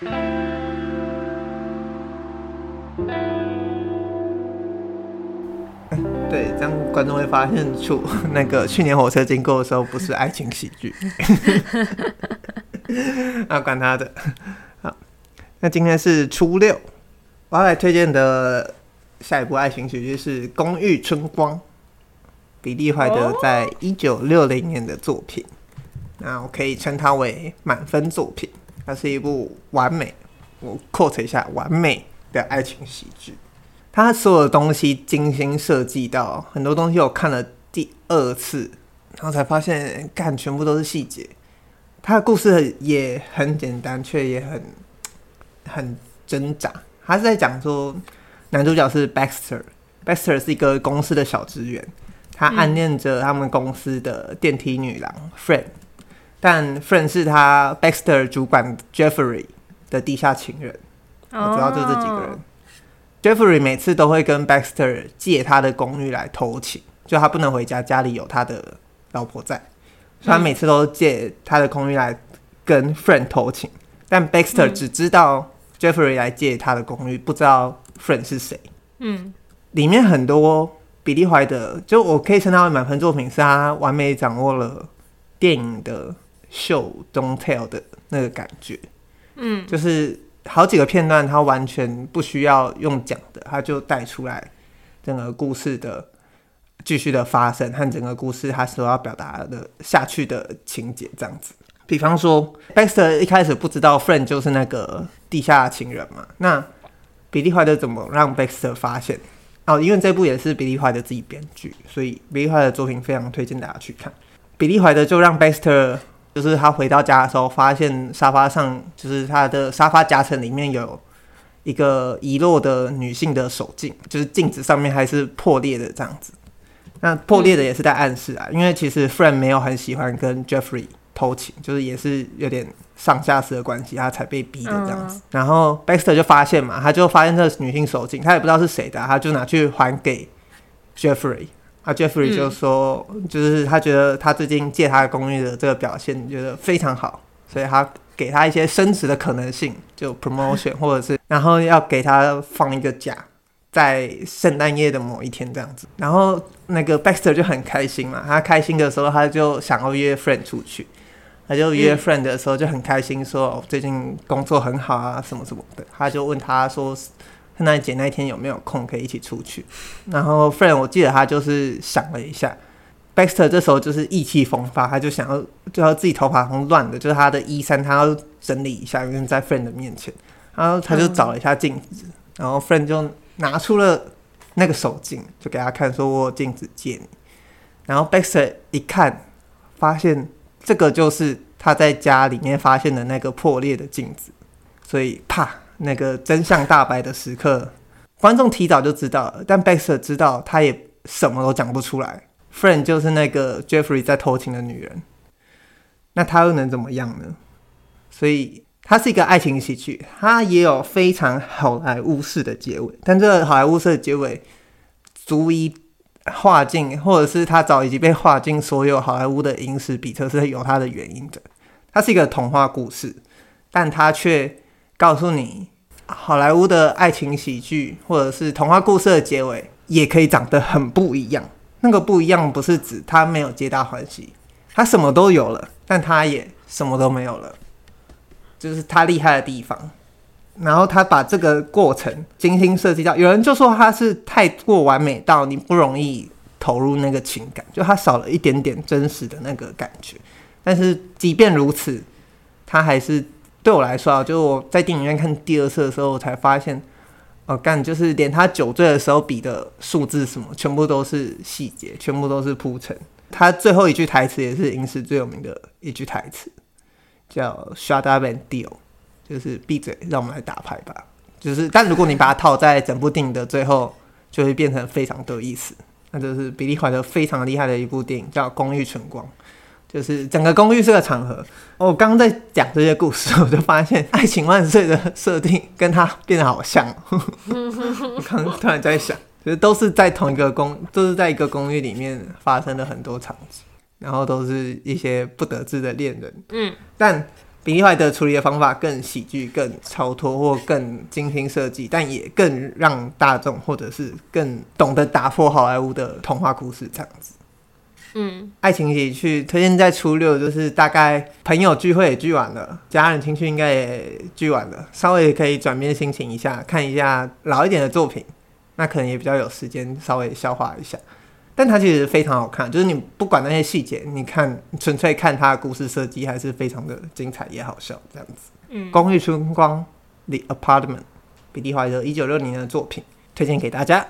对，这样观众会发现出 那个去年火车经过的时候不是爱情喜剧。啊，管他的。好，那今天是初六，我要来推荐的下一部爱情喜剧是《公寓春光》，比利怀德在一九六零年的作品。那我可以称它为满分作品。它是一部完美，我 quote 一下，完美的爱情喜剧。它所有的东西精心设计到很多东西，我看了第二次，然后才发现，干全部都是细节。它的故事也很简单，却也很很挣扎。他是在讲说，男主角是 Baxter，Baxter 是一个公司的小职员，他暗恋着他们公司的电梯女郎 Fran，但 Friend 是他 Baxter 主管 Jeffrey 的地下情人。我主要就这几个人。Jeffrey 每次都会跟 Baxter 借他的公寓来偷情，就他不能回家，家里有他的老婆在，所以他每次都借他的公寓来跟 Friend 偷情。但 Baxter 只知道 Jeffrey 来借他的公寓，不知道 Friend 是谁。嗯，里面很多比利怀德，就我可以称他为满分作品，是他完美掌握了电影的 show don't tell 的那个感觉。嗯，就是。好几个片段，他完全不需要用讲的，他就带出来整个故事的继续的发生和整个故事他所要表达的下去的情节这样子。比方说，Baxter 一开始不知道 Friend 就是那个地下情人嘛，那比利怀德怎么让 Baxter 发现？哦，因为这部也是比利怀德自己编剧，所以比利怀德的作品非常推荐大家去看。比利怀德就让 Baxter。就是他回到家的时候，发现沙发上，就是他的沙发夹层里面有一个遗落的女性的手镜，就是镜子上面还是破裂的这样子。那破裂的也是在暗示啊，因为其实 Fran 没有很喜欢跟 Jeffrey 偷情，就是也是有点上下司的关系，他才被逼的这样子。然后 Baxter 就发现嘛，他就发现这女性手镜，他也不知道是谁的，他就拿去还给 Jeffrey。啊，Jeffrey 就说，就是他觉得他最近借他的公寓的这个表现，觉得非常好，所以他给他一些升职的可能性，就 promotion 或者是，然后要给他放一个假，在圣诞夜的某一天这样子。然后那个 Baxter 就很开心嘛，他开心的时候，他就想要约 friend 出去，他就约 friend 的时候就很开心说，说、嗯哦、最近工作很好啊，什么什么的。他就问他说。圣诞节那一天有没有空可以一起出去？然后 Fran 我记得他就是想了一下，Baxter 这时候就是意气风发，他就想要就要自己头发很乱的，就是他的衣衫他要整理一下，因为在 Fran 的面前，然后他就找了一下镜子，然后 Fran 就拿出了那个手镜，就给他看，说我镜子借你。然后 Baxter 一看，发现这个就是他在家里面发现的那个破裂的镜子，所以啪。那个真相大白的时刻，观众提早就知道了，但 Baxter 知道他也什么都讲不出来。Friend 就是那个 Jeffrey 在偷情的女人，那他又能怎么样呢？所以它是一个爱情喜剧，它也有非常好莱坞式的结尾，但这个好莱坞式的结尾足以划进，或者是他早已经被划进所有好莱坞的影史笔册，是有它的原因的。它是一个童话故事，但它却。告诉你，好莱坞的爱情喜剧或者是童话故事的结尾也可以长得很不一样。那个不一样不是指他没有皆大欢喜，他什么都有了，但他也什么都没有了，就是他厉害的地方。然后他把这个过程精心设计到，有人就说他是太过完美到你不容易投入那个情感，就他少了一点点真实的那个感觉。但是即便如此，他还是。对我来说啊，就是我在电影院看第二次的时候，我才发现，哦，干，就是连他酒醉的时候比的数字什么，全部都是细节，全部都是铺陈。他最后一句台词也是影史最有名的一句台词，叫 “Shut up and deal”，就是闭嘴，让我们来打牌吧。就是，但如果你把它套在整部电影的最后，就会变成非常有意思。那就是比利怀德非常厉害的一部电影，叫《公寓春光》。就是整个公寓是个场合。我刚刚在讲这些故事，我就发现《爱情万岁》的设定跟他变得好像。我 刚刚突然在想，其实都是在同一个公，都是在一个公寓里面发生了很多场景，然后都是一些不得志的恋人。嗯，但比利怀德处理的方法更喜剧、更超脱或更精心设计，但也更让大众或者是更懂得打破好莱坞的童话故事这样子。嗯，爱情喜剧推荐在初六，就是大概朋友聚会也聚完了，家人情绪应该也聚完了，稍微可以转变心情一下，看一下老一点的作品，那可能也比较有时间稍微消化一下。但它其实非常好看，就是你不管那些细节，你看纯粹看它的故事设计，还是非常的精彩也好笑这样子。嗯，公寓春光 The Apartment，比利怀德一九六零年的作品，推荐给大家。